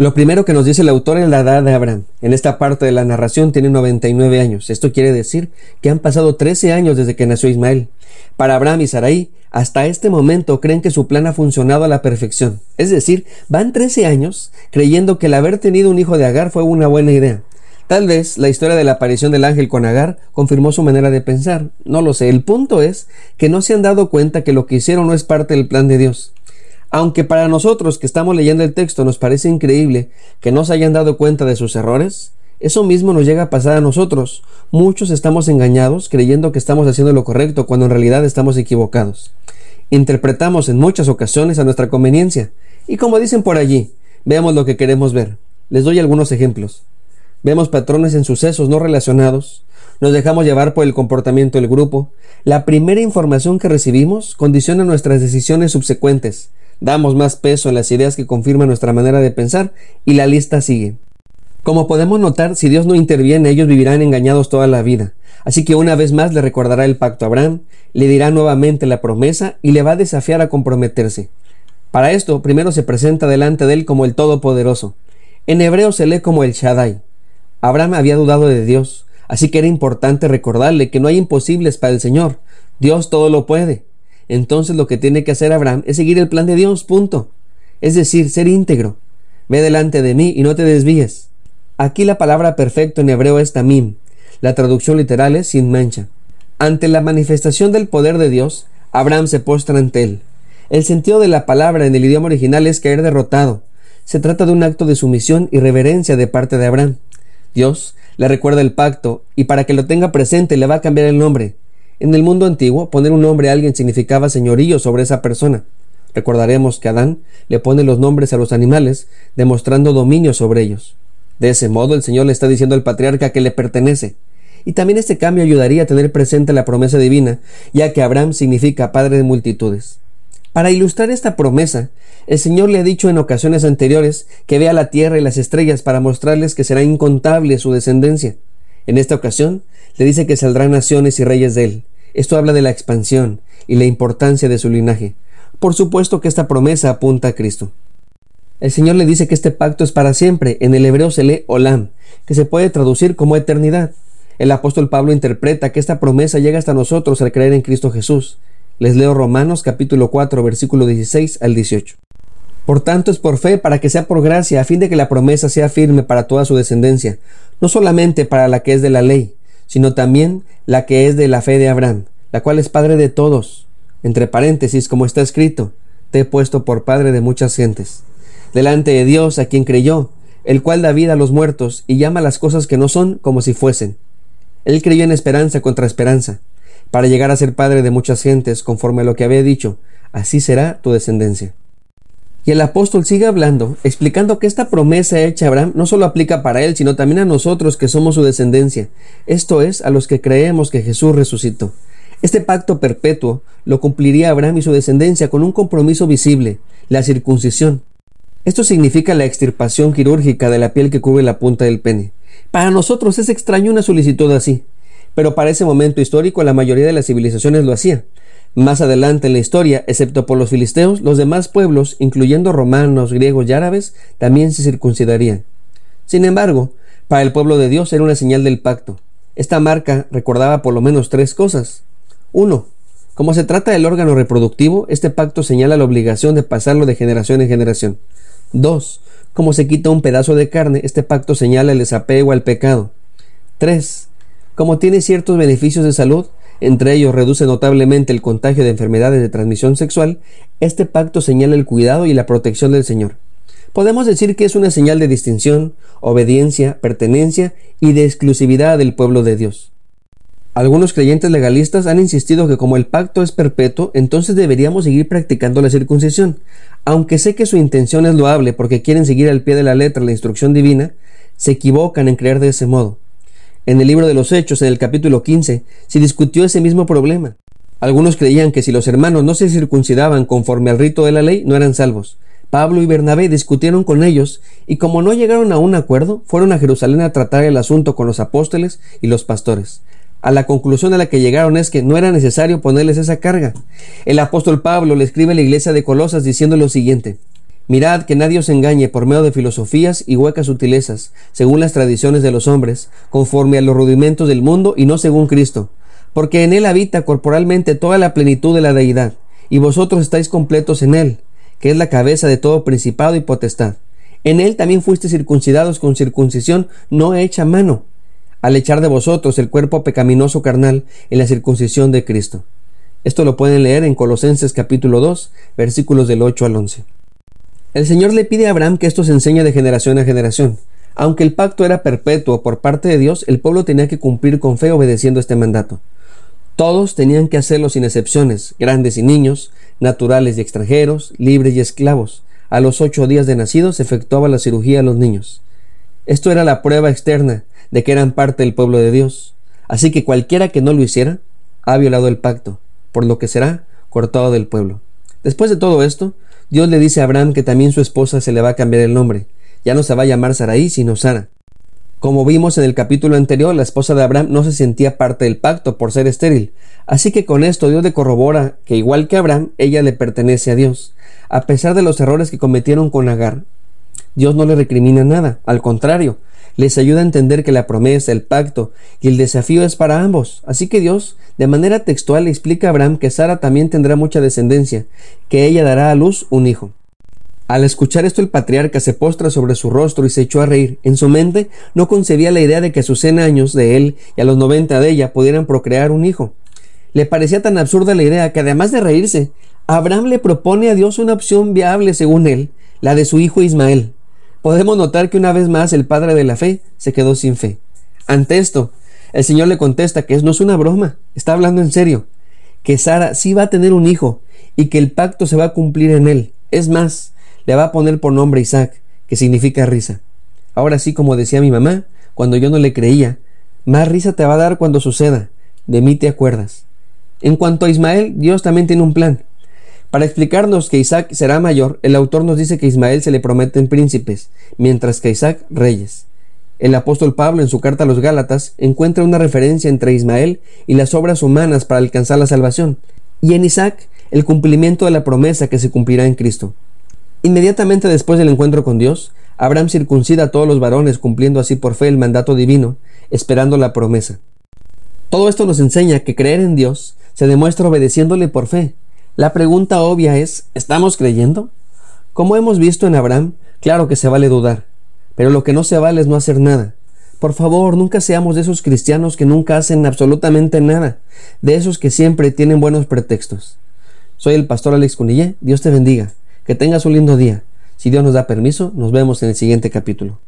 Lo primero que nos dice el autor es la edad de Abraham. En esta parte de la narración tiene 99 años. Esto quiere decir que han pasado 13 años desde que nació Ismael. Para Abraham y Sarai, hasta este momento creen que su plan ha funcionado a la perfección. Es decir, van 13 años creyendo que el haber tenido un hijo de Agar fue una buena idea. Tal vez la historia de la aparición del ángel con Agar confirmó su manera de pensar. No lo sé. El punto es que no se han dado cuenta que lo que hicieron no es parte del plan de Dios. Aunque para nosotros que estamos leyendo el texto nos parece increíble que no se hayan dado cuenta de sus errores, eso mismo nos llega a pasar a nosotros. Muchos estamos engañados creyendo que estamos haciendo lo correcto cuando en realidad estamos equivocados. Interpretamos en muchas ocasiones a nuestra conveniencia. Y como dicen por allí, veamos lo que queremos ver. Les doy algunos ejemplos. Vemos patrones en sucesos no relacionados, nos dejamos llevar por el comportamiento del grupo. La primera información que recibimos condiciona nuestras decisiones subsecuentes. Damos más peso en las ideas que confirman nuestra manera de pensar y la lista sigue. Como podemos notar, si Dios no interviene, ellos vivirán engañados toda la vida. Así que una vez más le recordará el pacto a Abraham, le dirá nuevamente la promesa y le va a desafiar a comprometerse. Para esto, primero se presenta delante de él como el Todopoderoso. En hebreo se lee como el Shaddai. Abraham había dudado de Dios, así que era importante recordarle que no hay imposibles para el Señor. Dios todo lo puede entonces lo que tiene que hacer Abraham es seguir el plan de Dios, punto. Es decir, ser íntegro. Ve delante de mí y no te desvíes. Aquí la palabra perfecto en hebreo es tamim. La traducción literal es sin mancha. Ante la manifestación del poder de Dios, Abraham se postra ante él. El sentido de la palabra en el idioma original es caer derrotado. Se trata de un acto de sumisión y reverencia de parte de Abraham. Dios le recuerda el pacto y para que lo tenga presente le va a cambiar el nombre. En el mundo antiguo, poner un nombre a alguien significaba señorío sobre esa persona. Recordaremos que Adán le pone los nombres a los animales, demostrando dominio sobre ellos. De ese modo, el Señor le está diciendo al patriarca que le pertenece. Y también este cambio ayudaría a tener presente la promesa divina, ya que Abraham significa padre de multitudes. Para ilustrar esta promesa, el Señor le ha dicho en ocasiones anteriores que vea la tierra y las estrellas para mostrarles que será incontable su descendencia. En esta ocasión, le dice que saldrán naciones y reyes de él. Esto habla de la expansión y la importancia de su linaje. Por supuesto que esta promesa apunta a Cristo. El Señor le dice que este pacto es para siempre. En el hebreo se lee olam, que se puede traducir como eternidad. El apóstol Pablo interpreta que esta promesa llega hasta nosotros al creer en Cristo Jesús. Les leo Romanos capítulo 4 versículo 16 al 18. Por tanto es por fe para que sea por gracia, a fin de que la promesa sea firme para toda su descendencia, no solamente para la que es de la ley, sino también la que es de la fe de Abraham, la cual es padre de todos. Entre paréntesis, como está escrito, te he puesto por padre de muchas gentes. Delante de Dios, a quien creyó, el cual da vida a los muertos y llama las cosas que no son como si fuesen. Él creyó en esperanza contra esperanza, para llegar a ser padre de muchas gentes, conforme a lo que había dicho, así será tu descendencia. Y el apóstol sigue hablando, explicando que esta promesa hecha a Abraham no solo aplica para él, sino también a nosotros que somos su descendencia, esto es, a los que creemos que Jesús resucitó. Este pacto perpetuo lo cumpliría Abraham y su descendencia con un compromiso visible, la circuncisión. Esto significa la extirpación quirúrgica de la piel que cubre la punta del pene. Para nosotros es extraño una solicitud así, pero para ese momento histórico la mayoría de las civilizaciones lo hacía. Más adelante en la historia, excepto por los filisteos, los demás pueblos, incluyendo romanos, griegos y árabes, también se circuncidarían. Sin embargo, para el pueblo de Dios era una señal del pacto. Esta marca recordaba por lo menos tres cosas. Uno, Como se trata del órgano reproductivo, este pacto señala la obligación de pasarlo de generación en generación. 2. Como se quita un pedazo de carne, este pacto señala el desapego al pecado. 3. Como tiene ciertos beneficios de salud, entre ellos reduce notablemente el contagio de enfermedades de transmisión sexual, este pacto señala el cuidado y la protección del Señor. Podemos decir que es una señal de distinción, obediencia, pertenencia y de exclusividad del pueblo de Dios. Algunos creyentes legalistas han insistido que como el pacto es perpetuo, entonces deberíamos seguir practicando la circuncisión. Aunque sé que su intención es loable porque quieren seguir al pie de la letra la instrucción divina, se equivocan en creer de ese modo. En el libro de los Hechos, en el capítulo 15, se discutió ese mismo problema. Algunos creían que si los hermanos no se circuncidaban conforme al rito de la ley, no eran salvos. Pablo y Bernabé discutieron con ellos y como no llegaron a un acuerdo, fueron a Jerusalén a tratar el asunto con los apóstoles y los pastores. A la conclusión a la que llegaron es que no era necesario ponerles esa carga. El apóstol Pablo le escribe a la iglesia de Colosas diciendo lo siguiente Mirad que nadie os engañe por medio de filosofías y huecas sutilezas, según las tradiciones de los hombres, conforme a los rudimentos del mundo y no según Cristo, porque en él habita corporalmente toda la plenitud de la deidad, y vosotros estáis completos en él, que es la cabeza de todo principado y potestad. En él también fuisteis circuncidados con circuncisión no hecha mano, al echar de vosotros el cuerpo pecaminoso carnal en la circuncisión de Cristo. Esto lo pueden leer en Colosenses capítulo 2, versículos del 8 al 11. El Señor le pide a Abraham que esto se enseñe de generación a generación. Aunque el pacto era perpetuo por parte de Dios, el pueblo tenía que cumplir con fe obedeciendo este mandato. Todos tenían que hacerlo sin excepciones, grandes y niños, naturales y extranjeros, libres y esclavos. A los ocho días de nacidos se efectuaba la cirugía a los niños. Esto era la prueba externa de que eran parte del pueblo de Dios. Así que cualquiera que no lo hiciera, ha violado el pacto, por lo que será cortado del pueblo. Después de todo esto, Dios le dice a Abraham que también su esposa se le va a cambiar el nombre. Ya no se va a llamar Saraí, sino Sara. Como vimos en el capítulo anterior, la esposa de Abraham no se sentía parte del pacto por ser estéril. Así que con esto Dios le corrobora que igual que Abraham, ella le pertenece a Dios. A pesar de los errores que cometieron con Agar, Dios no le recrimina nada. Al contrario, les ayuda a entender que la promesa, el pacto y el desafío es para ambos. Así que Dios, de manera textual, le explica a Abraham que Sara también tendrá mucha descendencia, que ella dará a luz un hijo. Al escuchar esto el patriarca se postra sobre su rostro y se echó a reír. En su mente no concebía la idea de que a sus cien años de él y a los noventa de ella pudieran procrear un hijo. Le parecía tan absurda la idea que además de reírse, Abraham le propone a Dios una opción viable según él, la de su hijo Ismael. Podemos notar que una vez más el padre de la fe se quedó sin fe. Ante esto, el Señor le contesta que no es una broma, está hablando en serio, que Sara sí va a tener un hijo y que el pacto se va a cumplir en él. Es más, le va a poner por nombre Isaac, que significa risa. Ahora sí, como decía mi mamá, cuando yo no le creía, más risa te va a dar cuando suceda, de mí te acuerdas. En cuanto a Ismael, Dios también tiene un plan. Para explicarnos que Isaac será mayor, el autor nos dice que Ismael se le prometen príncipes, mientras que Isaac reyes. El apóstol Pablo en su carta a los Gálatas encuentra una referencia entre Ismael y las obras humanas para alcanzar la salvación, y en Isaac el cumplimiento de la promesa que se cumplirá en Cristo. Inmediatamente después del encuentro con Dios, Abraham circuncida a todos los varones cumpliendo así por fe el mandato divino, esperando la promesa. Todo esto nos enseña que creer en Dios se demuestra obedeciéndole por fe. La pregunta obvia es, ¿estamos creyendo? Como hemos visto en Abraham, claro que se vale dudar, pero lo que no se vale es no hacer nada. Por favor, nunca seamos de esos cristianos que nunca hacen absolutamente nada, de esos que siempre tienen buenos pretextos. Soy el pastor Alex Cunillé, Dios te bendiga. Que tengas un lindo día. Si Dios nos da permiso, nos vemos en el siguiente capítulo.